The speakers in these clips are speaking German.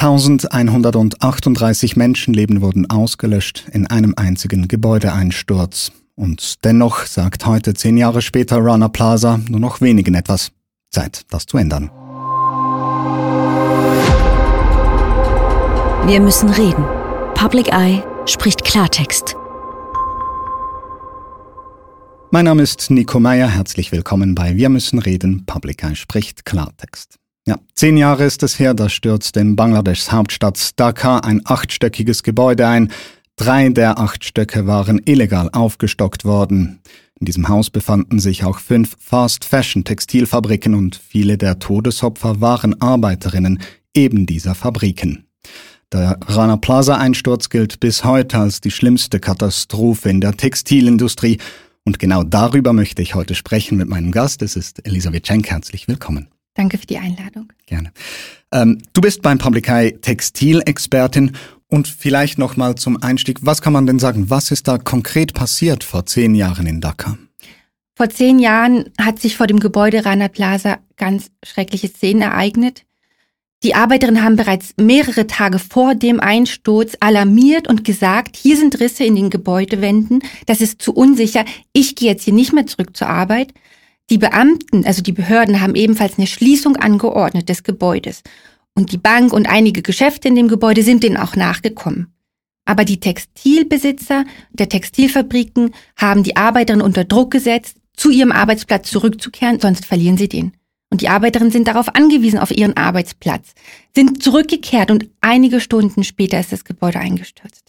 1138 Menschenleben wurden ausgelöscht in einem einzigen Gebäudeeinsturz. Und dennoch sagt heute, zehn Jahre später, Rana Plaza nur noch wenigen etwas. Zeit, das zu ändern. Wir müssen reden. Public Eye spricht Klartext. Mein Name ist Nico Meyer. Herzlich willkommen bei Wir müssen reden. Public Eye spricht Klartext. Ja, zehn Jahre ist es her, da stürzte in Bangladeschs Hauptstadt Dhaka ein achtstöckiges Gebäude ein. Drei der acht Stöcke waren illegal aufgestockt worden. In diesem Haus befanden sich auch fünf Fast-Fashion-Textilfabriken und viele der Todesopfer waren Arbeiterinnen eben dieser Fabriken. Der Rana Plaza-Einsturz gilt bis heute als die schlimmste Katastrophe in der Textilindustrie. Und genau darüber möchte ich heute sprechen mit meinem Gast. Es ist Elisabeth Schenk. Herzlich willkommen. Danke für die Einladung. Gerne. Ähm, du bist beim Publikai Textilexpertin und vielleicht noch mal zum Einstieg. Was kann man denn sagen? Was ist da konkret passiert vor zehn Jahren in Dhaka? Vor zehn Jahren hat sich vor dem Gebäude Rana Plaza ganz schreckliche Szenen ereignet. Die Arbeiterinnen haben bereits mehrere Tage vor dem Einsturz alarmiert und gesagt, hier sind Risse in den Gebäudewänden, das ist zu unsicher, ich gehe jetzt hier nicht mehr zurück zur Arbeit. Die Beamten, also die Behörden, haben ebenfalls eine Schließung angeordnet des Gebäudes. Und die Bank und einige Geschäfte in dem Gebäude sind denen auch nachgekommen. Aber die Textilbesitzer der Textilfabriken haben die Arbeiterinnen unter Druck gesetzt, zu ihrem Arbeitsplatz zurückzukehren, sonst verlieren sie den. Und die Arbeiterinnen sind darauf angewiesen, auf ihren Arbeitsplatz, sind zurückgekehrt und einige Stunden später ist das Gebäude eingestürzt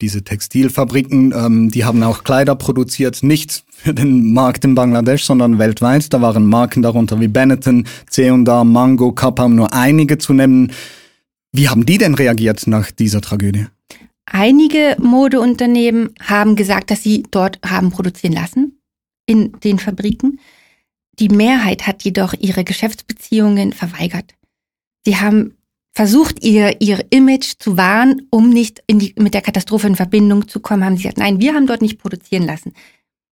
diese Textilfabriken, ähm, die haben auch Kleider produziert, nicht für den Markt in Bangladesch, sondern weltweit. Da waren Marken darunter wie Benetton, C&A, Mango, Kappa, um nur einige zu nennen. Wie haben die denn reagiert nach dieser Tragödie? Einige Modeunternehmen haben gesagt, dass sie dort haben produzieren lassen in den Fabriken. Die Mehrheit hat jedoch ihre Geschäftsbeziehungen verweigert. Sie haben versucht, ihr, ihr Image zu wahren, um nicht in die, mit der Katastrophe in Verbindung zu kommen, haben sie gesagt, nein, wir haben dort nicht produzieren lassen.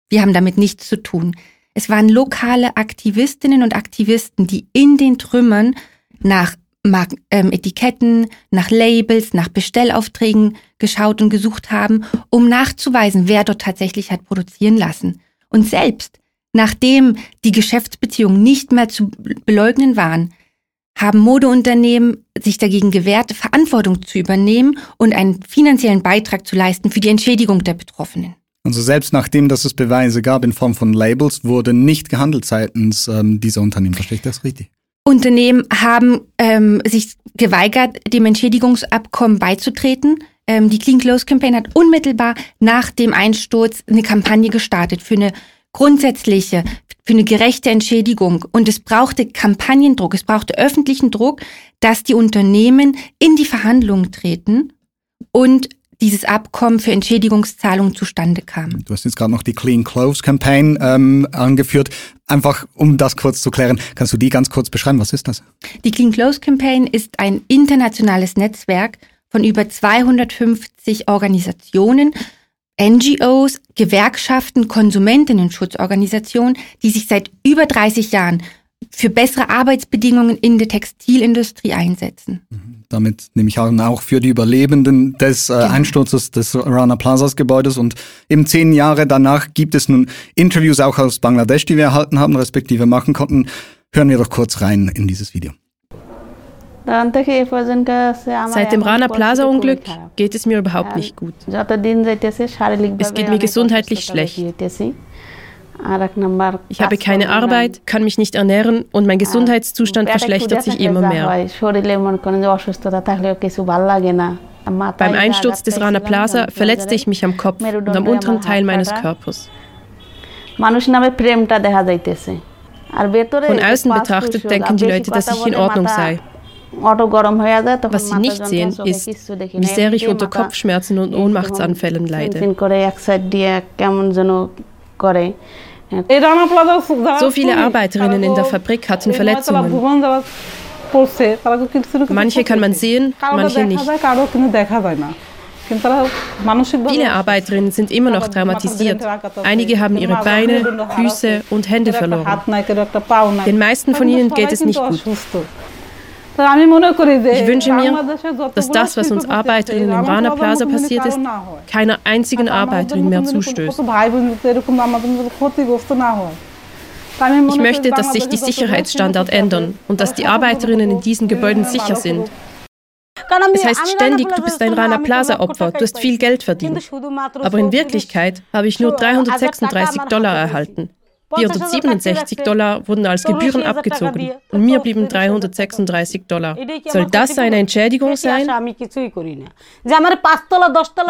Wir haben damit nichts zu tun. Es waren lokale Aktivistinnen und Aktivisten, die in den Trümmern nach Mark ähm, Etiketten, nach Labels, nach Bestellaufträgen geschaut und gesucht haben, um nachzuweisen, wer dort tatsächlich hat produzieren lassen. Und selbst nachdem die Geschäftsbeziehungen nicht mehr zu beleugnen waren, haben Modeunternehmen sich dagegen gewehrt, Verantwortung zu übernehmen und einen finanziellen Beitrag zu leisten für die Entschädigung der Betroffenen. Also selbst nachdem, dass es Beweise gab in Form von Labels, wurde nicht gehandelt seitens ähm, dieser Unternehmen. Verstehe ich das richtig? Unternehmen haben ähm, sich geweigert, dem Entschädigungsabkommen beizutreten. Ähm, die Clean Clothes Campaign hat unmittelbar nach dem Einsturz eine Kampagne gestartet für eine grundsätzliche für eine gerechte Entschädigung. Und es brauchte Kampagnendruck, es brauchte öffentlichen Druck, dass die Unternehmen in die Verhandlungen treten und dieses Abkommen für Entschädigungszahlungen zustande kam. Du hast jetzt gerade noch die Clean Clothes Campaign ähm, angeführt. Einfach, um das kurz zu klären, kannst du die ganz kurz beschreiben? Was ist das? Die Clean Clothes Campaign ist ein internationales Netzwerk von über 250 Organisationen, NGOs, Gewerkschaften, Konsumentinnen-Schutzorganisationen, die sich seit über 30 Jahren für bessere Arbeitsbedingungen in der Textilindustrie einsetzen. Mhm. Damit nehme ich an, auch für die Überlebenden des äh, genau. Einsturzes des Rana Plazas Gebäudes. Und eben zehn Jahre danach gibt es nun Interviews auch aus Bangladesch, die wir erhalten haben, respektive machen konnten. Hören wir doch kurz rein in dieses Video. Seit dem Rana Plaza Unglück geht es mir überhaupt nicht gut. Es geht mir gesundheitlich schlecht. Ich habe keine Arbeit, kann mich nicht ernähren und mein Gesundheitszustand verschlechtert sich immer mehr. Beim Einsturz des Rana Plaza verletzte ich mich am Kopf und am unteren Teil meines Körpers. Von außen betrachtet denken die Leute, dass ich in Ordnung sei. Was sie nicht sehen, ist, wie sehr ich unter Kopfschmerzen und Ohnmachtsanfällen leide. So viele Arbeiterinnen in der Fabrik hatten Verletzungen. Manche kann man sehen, manche nicht. Viele Arbeiterinnen sind immer noch traumatisiert. Einige haben ihre Beine, Füße und Hände verloren. Den meisten von ihnen geht es nicht gut. Ich wünsche mir, dass das, was uns Arbeiterinnen im Rana Plaza passiert ist, keiner einzigen Arbeiterin mehr zustößt. Ich möchte, dass sich die Sicherheitsstandards ändern und dass die Arbeiterinnen in diesen Gebäuden sicher sind. Es heißt ständig, du bist ein Rana Plaza-Opfer, du hast viel Geld verdient. Aber in Wirklichkeit habe ich nur 336 Dollar erhalten. 467 Dollar wurden als Gebühren abgezogen und mir blieben 336 Dollar. Soll das eine Entschädigung sein?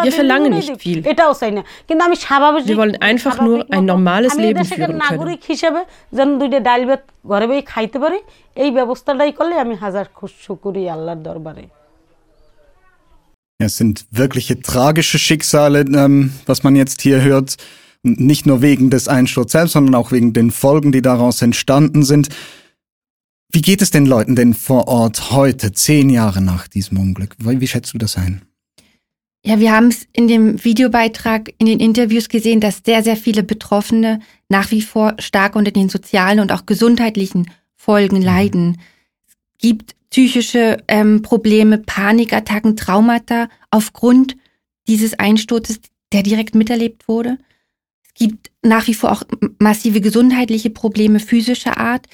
Wir verlangen nicht viel. Wir wollen einfach nur ein normales Leben führen können. Es sind wirkliche tragische Schicksale, ähm, was man jetzt hier hört. Nicht nur wegen des Einsturzes selbst, sondern auch wegen den Folgen, die daraus entstanden sind. Wie geht es den Leuten denn vor Ort heute, zehn Jahre nach diesem Unglück? Wie, wie schätzt du das ein? Ja, wir haben es in dem Videobeitrag, in den Interviews gesehen, dass sehr, sehr viele Betroffene nach wie vor stark unter den sozialen und auch gesundheitlichen Folgen mhm. leiden. Es gibt psychische ähm, Probleme, Panikattacken, Traumata aufgrund dieses Einsturzes, der direkt miterlebt wurde gibt nach wie vor auch massive gesundheitliche Probleme physischer Art,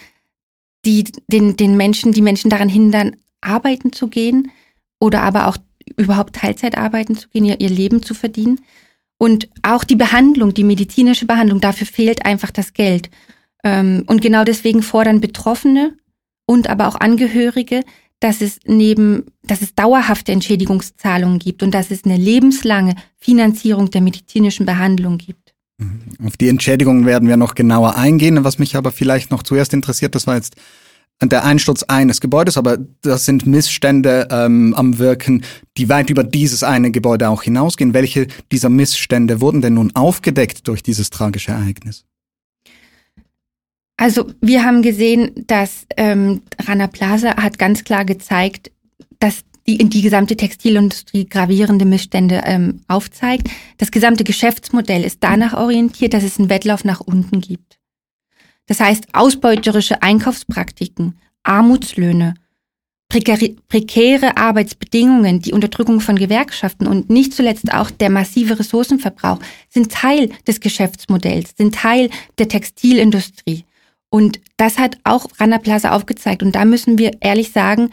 die den, den Menschen, die Menschen daran hindern, arbeiten zu gehen oder aber auch überhaupt Teilzeit arbeiten zu gehen, ihr, ihr Leben zu verdienen. Und auch die Behandlung, die medizinische Behandlung, dafür fehlt einfach das Geld. Ähm, und genau deswegen fordern Betroffene und aber auch Angehörige, dass es neben, dass es dauerhafte Entschädigungszahlungen gibt und dass es eine lebenslange Finanzierung der medizinischen Behandlung gibt. Auf die Entschädigung werden wir noch genauer eingehen. Was mich aber vielleicht noch zuerst interessiert, das war jetzt der Einsturz eines Gebäudes, aber das sind Missstände ähm, am Wirken, die weit über dieses eine Gebäude auch hinausgehen. Welche dieser Missstände wurden denn nun aufgedeckt durch dieses tragische Ereignis? Also wir haben gesehen, dass ähm, Rana Plaza hat ganz klar gezeigt, dass die in die gesamte Textilindustrie gravierende Missstände ähm, aufzeigt. Das gesamte Geschäftsmodell ist danach orientiert, dass es einen Wettlauf nach unten gibt. Das heißt, ausbeuterische Einkaufspraktiken, Armutslöhne, prekäre Arbeitsbedingungen, die Unterdrückung von Gewerkschaften und nicht zuletzt auch der massive Ressourcenverbrauch sind Teil des Geschäftsmodells, sind Teil der Textilindustrie. Und das hat auch Rana Plaza aufgezeigt. Und da müssen wir ehrlich sagen,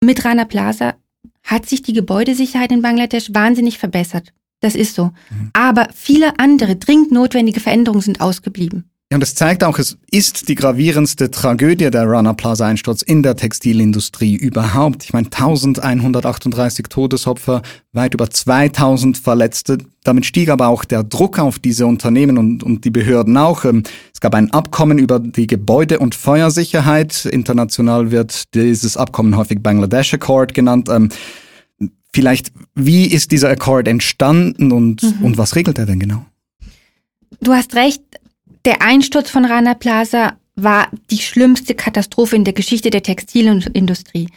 mit Rana Plaza hat sich die Gebäudesicherheit in Bangladesch wahnsinnig verbessert. Das ist so. Mhm. Aber viele andere dringend notwendige Veränderungen sind ausgeblieben. Ja, und das zeigt auch, es ist die gravierendste Tragödie der Rana Plaza Einsturz in der Textilindustrie überhaupt. Ich meine, 1138 Todesopfer, weit über 2000 Verletzte. Damit stieg aber auch der Druck auf diese Unternehmen und, und die Behörden auch. Ähm, es gab ein Abkommen über die Gebäude- und Feuersicherheit. International wird dieses Abkommen häufig Bangladesh Accord genannt. Ähm, vielleicht, wie ist dieser Accord entstanden und, mhm. und was regelt er denn genau? Du hast recht, der Einsturz von Rana Plaza war die schlimmste Katastrophe in der Geschichte der Textilindustrie.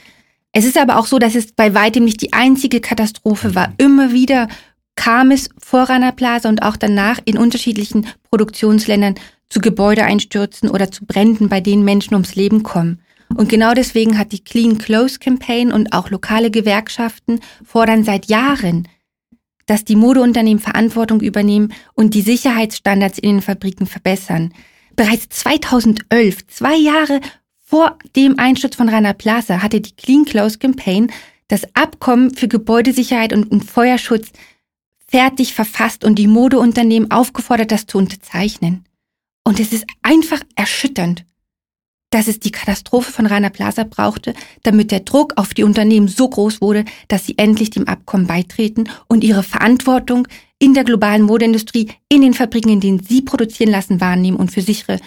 Es ist aber auch so, dass es bei weitem nicht die einzige Katastrophe war. Immer wieder kam es vor Rana Plaza und auch danach in unterschiedlichen Produktionsländern zu Gebäudeeinstürzen oder zu Bränden, bei denen Menschen ums Leben kommen. Und genau deswegen hat die Clean Clothes Campaign und auch lokale Gewerkschaften fordern seit Jahren dass die Modeunternehmen Verantwortung übernehmen und die Sicherheitsstandards in den Fabriken verbessern. Bereits 2011, zwei Jahre vor dem Einsturz von Rana Plaza, hatte die Clean Clothes Campaign das Abkommen für Gebäudesicherheit und Feuerschutz fertig verfasst und die Modeunternehmen aufgefordert, das zu unterzeichnen. Und es ist einfach erschütternd dass es die Katastrophe von Rana Plaza brauchte, damit der Druck auf die Unternehmen so groß wurde, dass sie endlich dem Abkommen beitreten und ihre Verantwortung in der globalen Modeindustrie, in den Fabriken, in denen sie produzieren lassen, wahrnehmen und für sichere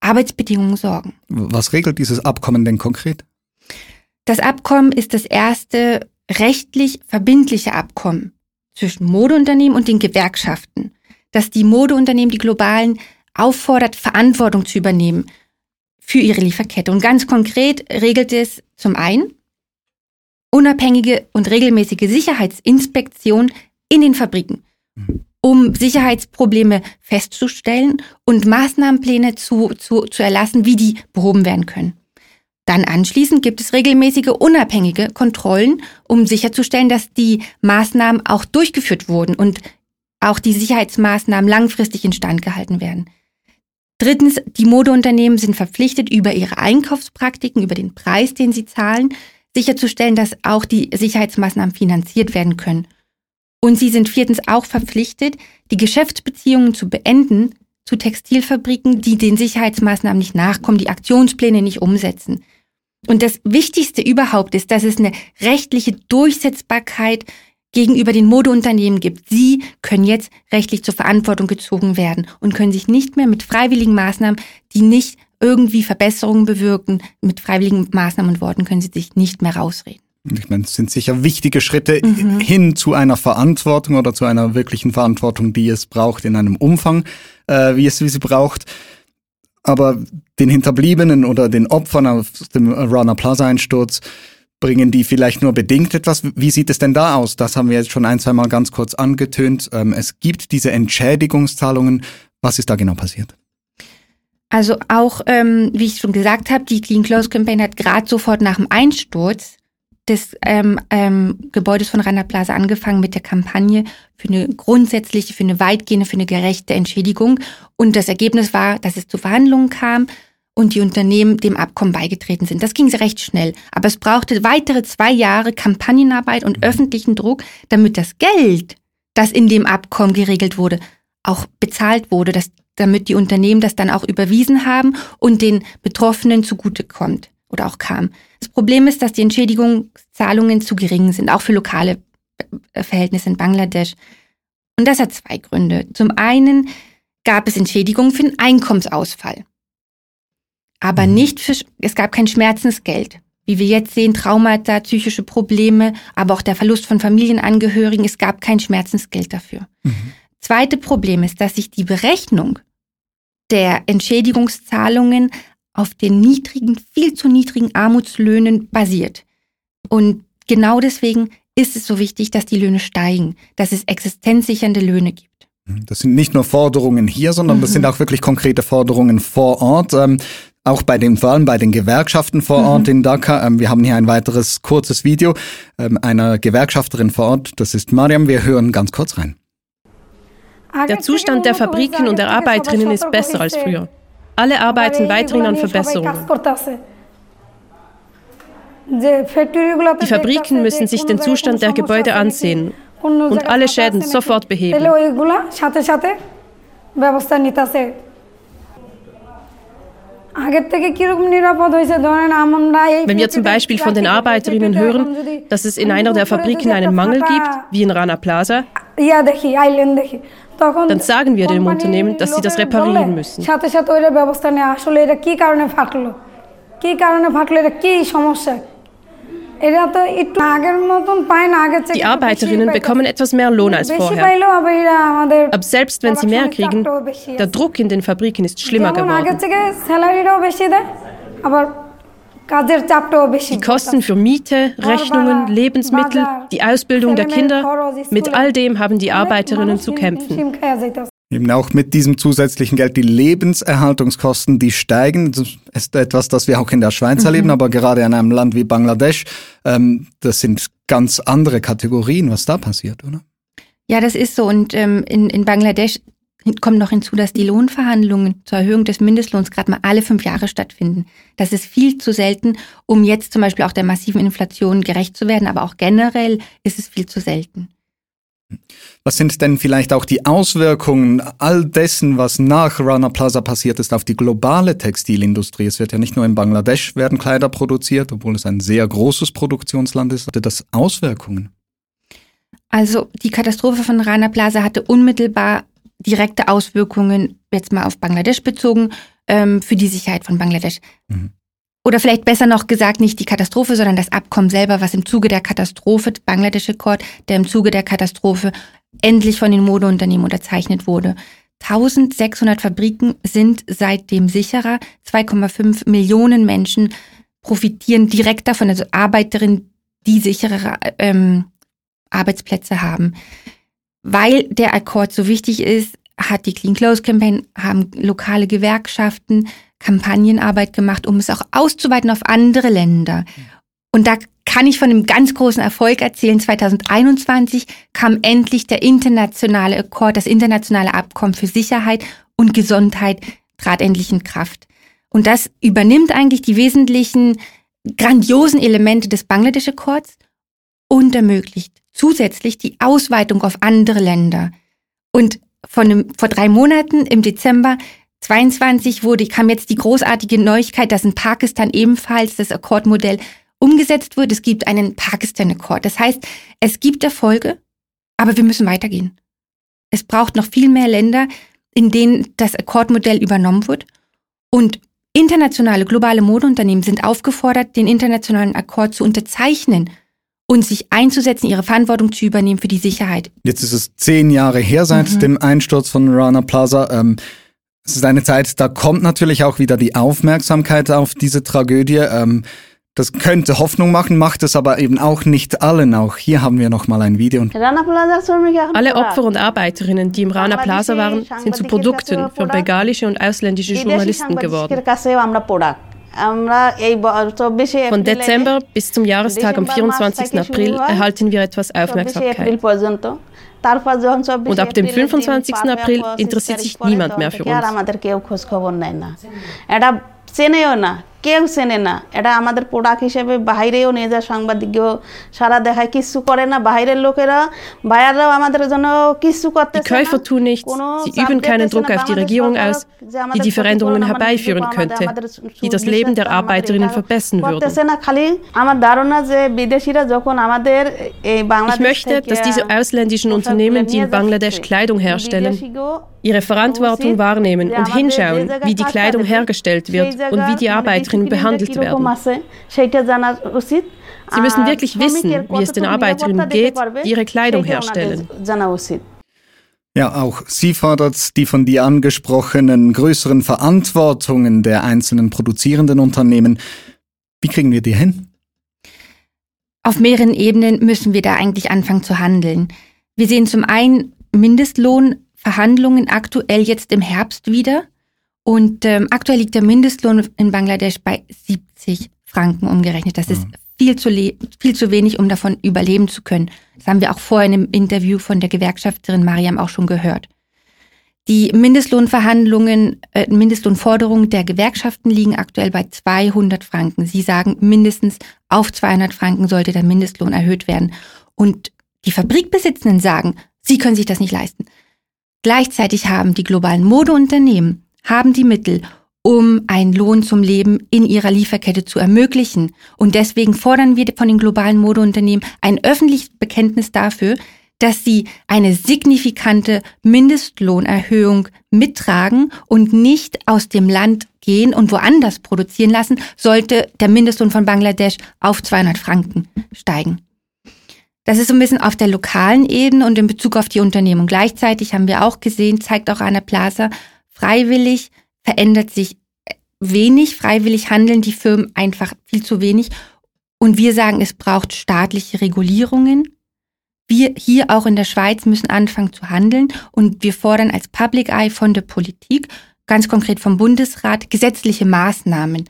Arbeitsbedingungen sorgen. Was regelt dieses Abkommen denn konkret? Das Abkommen ist das erste rechtlich verbindliche Abkommen zwischen Modeunternehmen und den Gewerkschaften, das die Modeunternehmen, die globalen, auffordert, Verantwortung zu übernehmen für ihre Lieferkette. Und ganz konkret regelt es zum einen unabhängige und regelmäßige Sicherheitsinspektion in den Fabriken, um Sicherheitsprobleme festzustellen und Maßnahmenpläne zu, zu, zu erlassen, wie die behoben werden können. Dann anschließend gibt es regelmäßige unabhängige Kontrollen, um sicherzustellen, dass die Maßnahmen auch durchgeführt wurden und auch die Sicherheitsmaßnahmen langfristig instand gehalten werden. Drittens, die Modeunternehmen sind verpflichtet, über ihre Einkaufspraktiken, über den Preis, den sie zahlen, sicherzustellen, dass auch die Sicherheitsmaßnahmen finanziert werden können. Und sie sind viertens auch verpflichtet, die Geschäftsbeziehungen zu beenden zu Textilfabriken, die den Sicherheitsmaßnahmen nicht nachkommen, die Aktionspläne nicht umsetzen. Und das Wichtigste überhaupt ist, dass es eine rechtliche Durchsetzbarkeit gegenüber den Modeunternehmen gibt. Sie können jetzt rechtlich zur Verantwortung gezogen werden und können sich nicht mehr mit freiwilligen Maßnahmen, die nicht irgendwie Verbesserungen bewirken, mit freiwilligen Maßnahmen und Worten können sie sich nicht mehr rausreden. Ich meine, es sind sicher wichtige Schritte mhm. hin zu einer Verantwortung oder zu einer wirklichen Verantwortung, die es braucht in einem Umfang, äh, wie es wie sie braucht. Aber den Hinterbliebenen oder den Opfern aus dem Rana Plaza Einsturz bringen die vielleicht nur bedingt etwas. Wie sieht es denn da aus? Das haben wir jetzt schon ein, zwei Mal ganz kurz angetönt. Ähm, es gibt diese Entschädigungszahlungen. Was ist da genau passiert? Also auch, ähm, wie ich schon gesagt habe, die Clean Clothes Campaign hat gerade sofort nach dem Einsturz des ähm, ähm, Gebäudes von Rana Plaza angefangen mit der Kampagne für eine grundsätzliche, für eine weitgehende, für eine gerechte Entschädigung. Und das Ergebnis war, dass es zu Verhandlungen kam und die Unternehmen dem Abkommen beigetreten sind. Das ging recht schnell. Aber es brauchte weitere zwei Jahre Kampagnenarbeit und öffentlichen Druck, damit das Geld, das in dem Abkommen geregelt wurde, auch bezahlt wurde, dass, damit die Unternehmen das dann auch überwiesen haben und den Betroffenen zugutekommt oder auch kam. Das Problem ist, dass die Entschädigungszahlungen zu gering sind, auch für lokale äh, Verhältnisse in Bangladesch. Und das hat zwei Gründe. Zum einen gab es Entschädigungen für den Einkommensausfall. Aber mhm. nicht für, es gab kein Schmerzensgeld. Wie wir jetzt sehen, Traumata, psychische Probleme, aber auch der Verlust von Familienangehörigen, es gab kein Schmerzensgeld dafür. Mhm. Zweite Problem ist, dass sich die Berechnung der Entschädigungszahlungen auf den niedrigen, viel zu niedrigen Armutslöhnen basiert. Und genau deswegen ist es so wichtig, dass die Löhne steigen, dass es existenzsichernde Löhne gibt. Das sind nicht nur Forderungen hier, sondern mhm. das sind auch wirklich konkrete Forderungen vor Ort. Auch bei den, vor allem bei den Gewerkschaften vor Ort mhm. in Dhaka. Ähm, wir haben hier ein weiteres kurzes Video ähm, einer Gewerkschafterin vor Ort. Das ist Mariam. Wir hören ganz kurz rein. Der Zustand der Fabriken und der Arbeiterinnen ist besser als früher. Alle arbeiten weiterhin an Verbesserungen. Die Fabriken müssen sich den Zustand der Gebäude ansehen und alle Schäden sofort beheben. Wenn wir zum Beispiel von den Arbeiterinnen hören, dass es in einer der Fabriken einen Mangel gibt, wie in Rana Plaza, dann sagen wir dem Unternehmen, dass sie das reparieren müssen. Die Arbeiterinnen bekommen etwas mehr Lohn als vorher. Aber selbst wenn sie mehr kriegen, der Druck in den Fabriken ist schlimmer geworden. Die Kosten für Miete, Rechnungen, Lebensmittel, die Ausbildung der Kinder, mit all dem haben die Arbeiterinnen zu kämpfen. Eben auch mit diesem zusätzlichen Geld die Lebenserhaltungskosten, die steigen. Das ist etwas, das wir auch in der Schweiz mhm. erleben, aber gerade in einem Land wie Bangladesch, ähm, das sind ganz andere Kategorien, was da passiert, oder? Ja, das ist so. Und ähm, in, in Bangladesch kommt noch hinzu, dass die Lohnverhandlungen zur Erhöhung des Mindestlohns gerade mal alle fünf Jahre stattfinden. Das ist viel zu selten, um jetzt zum Beispiel auch der massiven Inflation gerecht zu werden, aber auch generell ist es viel zu selten. Was sind denn vielleicht auch die Auswirkungen all dessen, was nach Rana Plaza passiert ist, auf die globale Textilindustrie? Es wird ja nicht nur in Bangladesch werden Kleider produziert, obwohl es ein sehr großes Produktionsland ist. Hatte das Auswirkungen? Also die Katastrophe von Rana Plaza hatte unmittelbar direkte Auswirkungen, jetzt mal auf Bangladesch bezogen, ähm, für die Sicherheit von Bangladesch. Mhm. Oder vielleicht besser noch gesagt, nicht die Katastrophe, sondern das Abkommen selber, was im Zuge der Katastrophe, Bangladesch Accord, der im Zuge der Katastrophe endlich von den Modeunternehmen unterzeichnet wurde. 1600 Fabriken sind seitdem sicherer. 2,5 Millionen Menschen profitieren direkt davon, also Arbeiterinnen, die sichere ähm, Arbeitsplätze haben. Weil der Akkord so wichtig ist, hat die Clean Clothes Campaign, haben lokale Gewerkschaften Kampagnenarbeit gemacht, um es auch auszuweiten auf andere Länder. Und da kann ich von einem ganz großen Erfolg erzählen. 2021 kam endlich der internationale Akkord, das internationale Abkommen für Sicherheit und Gesundheit trat endlich in Kraft. Und das übernimmt eigentlich die wesentlichen grandiosen Elemente des Bangladesch-Akkords und ermöglicht zusätzlich die Ausweitung auf andere Länder. Und von einem, vor drei Monaten im Dezember 22 wurde, kam jetzt die großartige Neuigkeit, dass in Pakistan ebenfalls das Akkordmodell umgesetzt wird. Es gibt einen Pakistan-Akkord. Das heißt, es gibt Erfolge, aber wir müssen weitergehen. Es braucht noch viel mehr Länder, in denen das Akkordmodell übernommen wird. Und internationale, globale Modeunternehmen sind aufgefordert, den internationalen Akkord zu unterzeichnen und sich einzusetzen, ihre Verantwortung zu übernehmen für die Sicherheit. Jetzt ist es zehn Jahre her seit mhm. dem Einsturz von Rana Plaza. Ähm, es ist eine Zeit, da kommt natürlich auch wieder die Aufmerksamkeit auf diese Tragödie. Ähm, das könnte Hoffnung machen, macht es aber eben auch nicht allen. Auch hier haben wir noch mal ein Video. Alle Opfer und Arbeiterinnen, die im Rana Plaza waren, sind zu Produkten für bengalische und ausländische Journalisten geworden. Von Dezember bis zum Jahrestag am 24. April erhalten wir etwas Aufmerksamkeit. Und ab dem 25. April interessiert sich niemand mehr für uns. কেউ চেনে না এটা আমাদের প্রোডাক্ট হিসেবে বাইরেও নিয়ে যায় সাংবাদিকও সারা দেখায় কিছু করে না বাইরের লোকেরা বাইরেও আমাদের জন্য কিছু করতে Die Käufer tun nichts, sie üben keinen Druck auf die Regierung aus, die die Veränderungen herbeiführen könnte, die das Leben der Arbeiterinnen verbessern würden. Ich möchte, dass diese ausländischen Unternehmen, die in Bangladesch Kleidung herstellen, ihre Verantwortung wahrnehmen und hinschauen, wie die Kleidung hergestellt wird und wie die Arbeiter Arbeiterinnen behandelt werden. Sie müssen wirklich wissen, wie es den Arbeiterinnen geht, die ihre Kleidung herstellen. Ja, auch sie fordert die von dir angesprochenen größeren Verantwortungen der einzelnen produzierenden Unternehmen. Wie kriegen wir die hin? Auf mehreren Ebenen müssen wir da eigentlich anfangen zu handeln. Wir sehen zum einen Mindestlohnverhandlungen aktuell jetzt im Herbst wieder. Und ähm, aktuell liegt der Mindestlohn in Bangladesch bei 70 Franken umgerechnet. Das ist mhm. viel zu, viel zu wenig, um davon überleben zu können. Das haben wir auch vorhin im Interview von der Gewerkschafterin Mariam auch schon gehört. Die Mindestlohnverhandlungen, äh, Mindestlohnforderungen der Gewerkschaften liegen aktuell bei 200 Franken. Sie sagen, mindestens auf 200 Franken sollte der Mindestlohn erhöht werden. Und die Fabrikbesitzenden sagen, sie können sich das nicht leisten. Gleichzeitig haben die globalen Modeunternehmen haben die Mittel, um einen Lohn zum Leben in ihrer Lieferkette zu ermöglichen. Und deswegen fordern wir von den globalen Modeunternehmen ein öffentliches Bekenntnis dafür, dass sie eine signifikante Mindestlohnerhöhung mittragen und nicht aus dem Land gehen und woanders produzieren lassen, sollte der Mindestlohn von Bangladesch auf 200 Franken steigen. Das ist so ein bisschen auf der lokalen Ebene und in Bezug auf die Unternehmen. Gleichzeitig haben wir auch gesehen, zeigt auch Anna Plaza, Freiwillig verändert sich wenig. Freiwillig handeln die Firmen einfach viel zu wenig. Und wir sagen, es braucht staatliche Regulierungen. Wir hier auch in der Schweiz müssen anfangen zu handeln und wir fordern als Public Eye von der Politik, ganz konkret vom Bundesrat, gesetzliche Maßnahmen.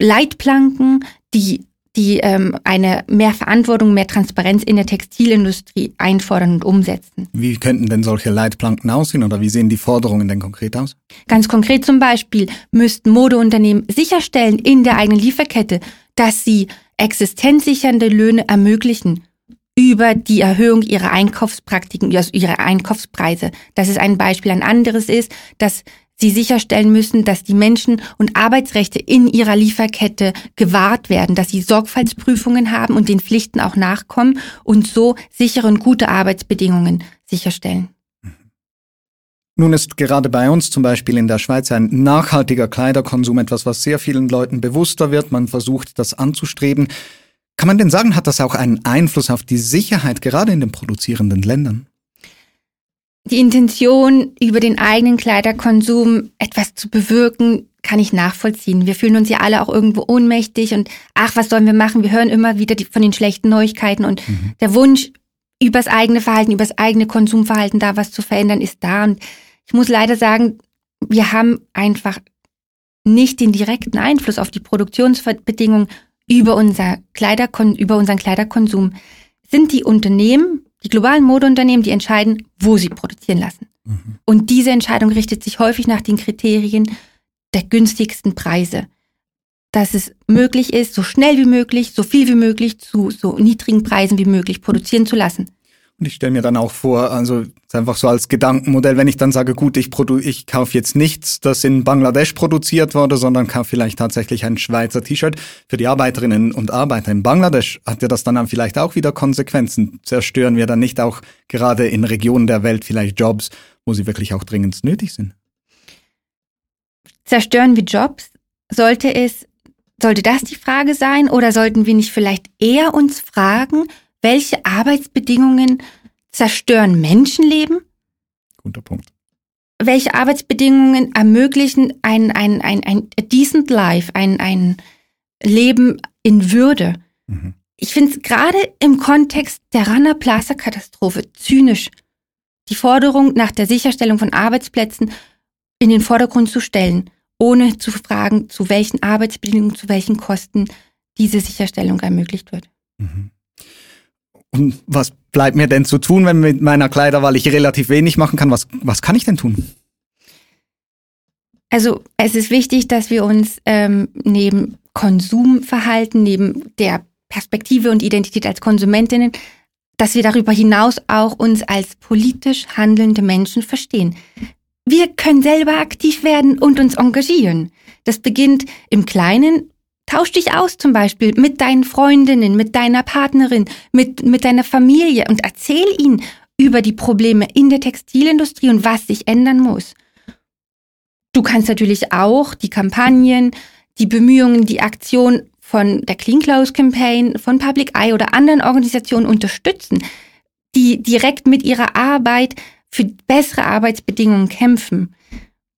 Leitplanken, die die ähm, eine mehr Verantwortung, mehr Transparenz in der Textilindustrie einfordern und umsetzen. Wie könnten denn solche Leitplanken aussehen oder wie sehen die Forderungen denn konkret aus? Ganz konkret zum Beispiel müssten Modeunternehmen sicherstellen in der eigenen Lieferkette, dass sie existenzsichernde Löhne ermöglichen über die Erhöhung ihrer Einkaufspraktiken, also ihrer Einkaufspreise. Das ist ein Beispiel. Ein anderes ist, dass sie sicherstellen müssen, dass die Menschen und Arbeitsrechte in ihrer Lieferkette gewahrt werden, dass sie Sorgfaltsprüfungen haben und den Pflichten auch nachkommen und so sichere und gute Arbeitsbedingungen sicherstellen. Nun ist gerade bei uns zum Beispiel in der Schweiz ein nachhaltiger Kleiderkonsum etwas, was sehr vielen Leuten bewusster wird. Man versucht, das anzustreben. Kann man denn sagen, hat das auch einen Einfluss auf die Sicherheit gerade in den produzierenden Ländern? Die Intention, über den eigenen Kleiderkonsum etwas zu bewirken, kann ich nachvollziehen. Wir fühlen uns ja alle auch irgendwo ohnmächtig und ach, was sollen wir machen? Wir hören immer wieder die, von den schlechten Neuigkeiten und mhm. der Wunsch, übers eigene Verhalten, übers eigene Konsumverhalten da was zu verändern, ist da. Und ich muss leider sagen, wir haben einfach nicht den direkten Einfluss auf die Produktionsbedingungen über, unser Kleiderkon über unseren Kleiderkonsum. Sind die Unternehmen, die globalen Modeunternehmen, die entscheiden, wo sie produzieren lassen. Mhm. Und diese Entscheidung richtet sich häufig nach den Kriterien der günstigsten Preise. Dass es möglich ist, so schnell wie möglich, so viel wie möglich, zu so niedrigen Preisen wie möglich produzieren zu lassen. Und ich stelle mir dann auch vor, also einfach so als Gedankenmodell, wenn ich dann sage, gut, ich, produ ich kaufe jetzt nichts, das in Bangladesch produziert wurde, sondern kaufe vielleicht tatsächlich ein Schweizer T-Shirt. Für die Arbeiterinnen und Arbeiter in Bangladesch hat ja das dann vielleicht auch wieder Konsequenzen. Zerstören wir dann nicht auch gerade in Regionen der Welt vielleicht Jobs, wo sie wirklich auch dringend nötig sind? Zerstören wir Jobs? Sollte es, sollte das die Frage sein? Oder sollten wir nicht vielleicht eher uns fragen, welche Arbeitsbedingungen zerstören Menschenleben? Guter Punkt. Welche Arbeitsbedingungen ermöglichen ein, ein, ein, ein decent life, ein, ein Leben in Würde? Mhm. Ich finde es gerade im Kontext der Rana Plaza Katastrophe zynisch, die Forderung nach der Sicherstellung von Arbeitsplätzen in den Vordergrund zu stellen, ohne zu fragen, zu welchen Arbeitsbedingungen, zu welchen Kosten diese Sicherstellung ermöglicht wird. Mhm. Und was bleibt mir denn zu tun, wenn mit meiner Kleiderwahl ich relativ wenig machen kann? Was, was kann ich denn tun? Also es ist wichtig, dass wir uns ähm, neben Konsumverhalten, neben der Perspektive und Identität als Konsumentinnen, dass wir darüber hinaus auch uns als politisch handelnde Menschen verstehen. Wir können selber aktiv werden und uns engagieren. Das beginnt im Kleinen Tausch dich aus zum Beispiel mit deinen Freundinnen, mit deiner Partnerin, mit, mit deiner Familie und erzähl ihnen über die Probleme in der Textilindustrie und was sich ändern muss. Du kannst natürlich auch die Kampagnen, die Bemühungen, die Aktion von der Clean Clothes Campaign, von Public Eye oder anderen Organisationen unterstützen, die direkt mit ihrer Arbeit für bessere Arbeitsbedingungen kämpfen.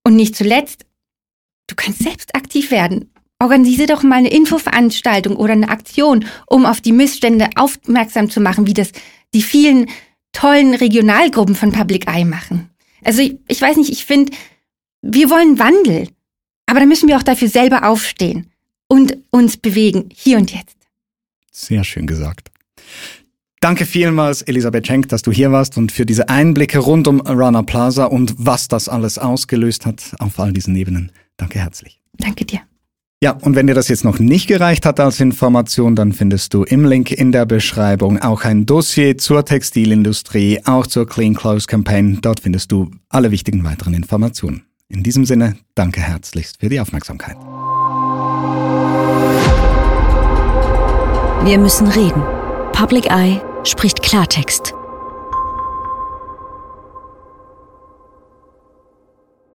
Und nicht zuletzt, du kannst selbst aktiv werden. Organisiere doch mal eine Infoveranstaltung oder eine Aktion, um auf die Missstände aufmerksam zu machen, wie das die vielen tollen Regionalgruppen von Public Eye machen. Also ich, ich weiß nicht, ich finde, wir wollen Wandel, aber da müssen wir auch dafür selber aufstehen und uns bewegen, hier und jetzt. Sehr schön gesagt. Danke vielmals, Elisabeth Schenk, dass du hier warst und für diese Einblicke rund um Rana Plaza und was das alles ausgelöst hat auf all diesen Ebenen. Danke herzlich. Danke dir. Ja, und wenn dir das jetzt noch nicht gereicht hat als Information, dann findest du im Link in der Beschreibung auch ein Dossier zur Textilindustrie, auch zur Clean Clothes Campaign. Dort findest du alle wichtigen weiteren Informationen. In diesem Sinne, danke herzlichst für die Aufmerksamkeit. Wir müssen reden. Public Eye spricht Klartext.